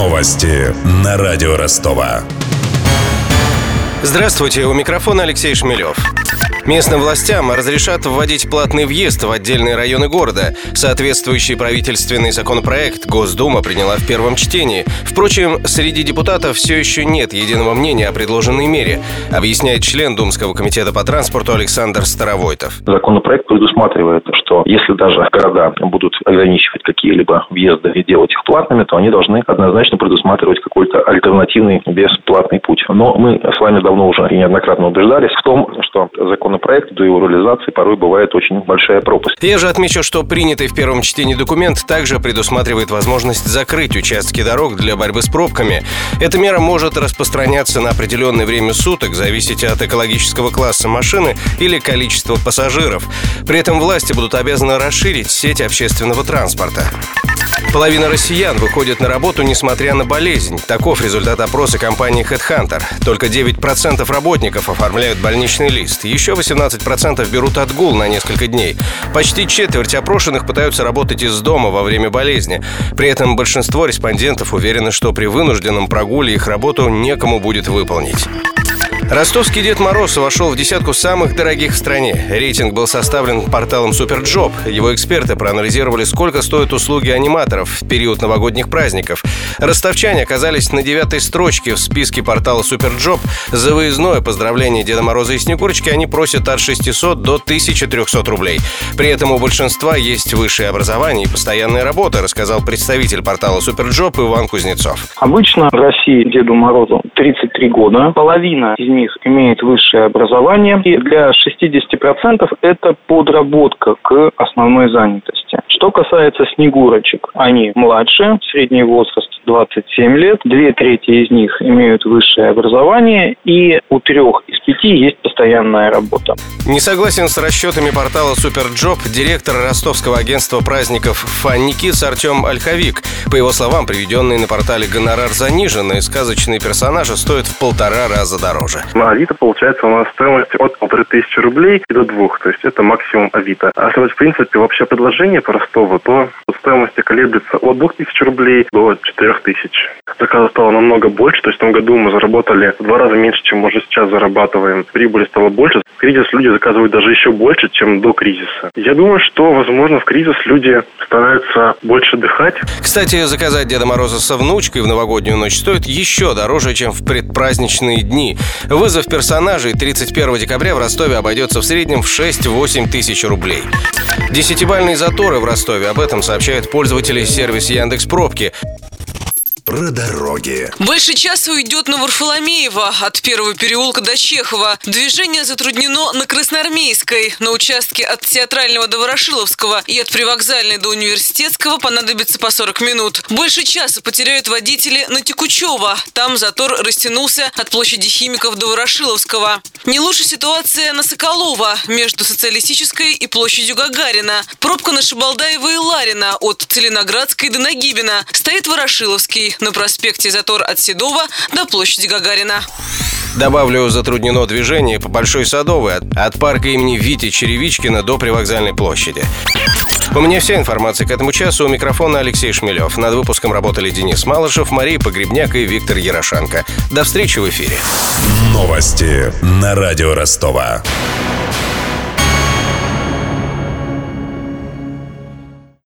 Новости на радио Ростова. Здравствуйте, у микрофона Алексей Шмелев. Местным властям разрешат вводить платный въезд в отдельные районы города. Соответствующий правительственный законопроект Госдума приняла в первом чтении. Впрочем, среди депутатов все еще нет единого мнения о предложенной мере, объясняет член Думского комитета по транспорту Александр Старовойтов. Законопроект предусматривает, что если даже города будут ограничивать какие-либо въезды и делать их платными, то они должны однозначно предусматривать какой-то альтернативный бесплатный путь. Но мы с вами давно уже и неоднократно убеждались в том, что законопроект законопроекта до его реализации порой бывает очень большая пропасть. Я же отмечу, что принятый в первом чтении документ также предусматривает возможность закрыть участки дорог для борьбы с пробками. Эта мера может распространяться на определенное время суток, зависеть от экологического класса машины или количества пассажиров. При этом власти будут обязаны расширить сеть общественного транспорта. Половина россиян выходит на работу, несмотря на болезнь. Таков результат опроса компании HeadHunter. Только 9% работников оформляют больничный лист. Еще 18% берут отгул на несколько дней. Почти четверть опрошенных пытаются работать из дома во время болезни. При этом большинство респондентов уверены, что при вынужденном прогуле их работу некому будет выполнить. Ростовский Дед Мороз вошел в десятку самых дорогих в стране. Рейтинг был составлен порталом Superjob. Его эксперты проанализировали, сколько стоят услуги аниматоров в период новогодних праздников. Ростовчане оказались на девятой строчке в списке портала Superjob. За выездное поздравление Деда Мороза и Снегурочки они просят от 600 до 1300 рублей. При этом у большинства есть высшее образование и постоянная работа, рассказал представитель портала Superjob Иван Кузнецов. Обычно в России Деду Морозу 33 года. Половина из них имеет высшее образование. И для 60% это подработка к основной занятости. Что касается снегурочек, они младше, средний возраст 27 лет, две трети из них имеют высшее образование, и у трех из пяти есть постоянная работа. Не согласен с расчетами портала Суперджоb директор ростовского агентства праздников Фанникис Артем Ольховик. По его словам, приведенные на портале гонорар занижен, и сказочные персонажи стоят в полтора раза дороже. На Авито получается у нас стоимость от полторы тысячи рублей до двух, то есть это максимум Авито. А если в принципе вообще предложение по Ростову, то стоимость колеблется от двух тысяч рублей до четырех тысяч. Заказов стало намного больше, то есть в том году мы заработали в два раза меньше, чем мы уже сейчас зарабатываем. Прибыли стало больше. В кризис люди заказывают даже еще больше, чем до кризиса. Я думаю, что, возможно, в кризис люди стараются больше отдыхать. Кстати, заказать Деда Мороза со внучкой в новогоднюю ночь стоит еще дороже, чем в предпраздничные дни. Вызов персонажей 31 декабря в Ростове обойдется в среднем в 6-8 тысяч рублей. Десятибальные заторы в Ростове. Об этом сообщают пользователи сервиса Яндекс Пробки. Про дороги. Больше часа уйдет на Варфоломеева от первого переулка до Чехова. Движение затруднено на Красноармейской. На участке от Театрального до Ворошиловского и от Привокзальной до Университетского понадобится по 40 минут. Больше часа потеряют водители на Текучева. Там затор растянулся от площади Химиков до Ворошиловского. Не лучше ситуация на Соколова между Социалистической и площадью Гагарина. Пробка на Шабалдаева и Ларина от Целиноградской до Нагибина. Стоит Ворошиловский на проспекте Затор от Седова до площади Гагарина. Добавлю, затруднено движение по Большой Садовой от, от парка имени Вити Черевичкина до Привокзальной площади. У меня вся информация к этому часу. У микрофона Алексей Шмелев. Над выпуском работали Денис Малышев, Мария Погребняк и Виктор Ярошенко. До встречи в эфире. Новости на радио Ростова.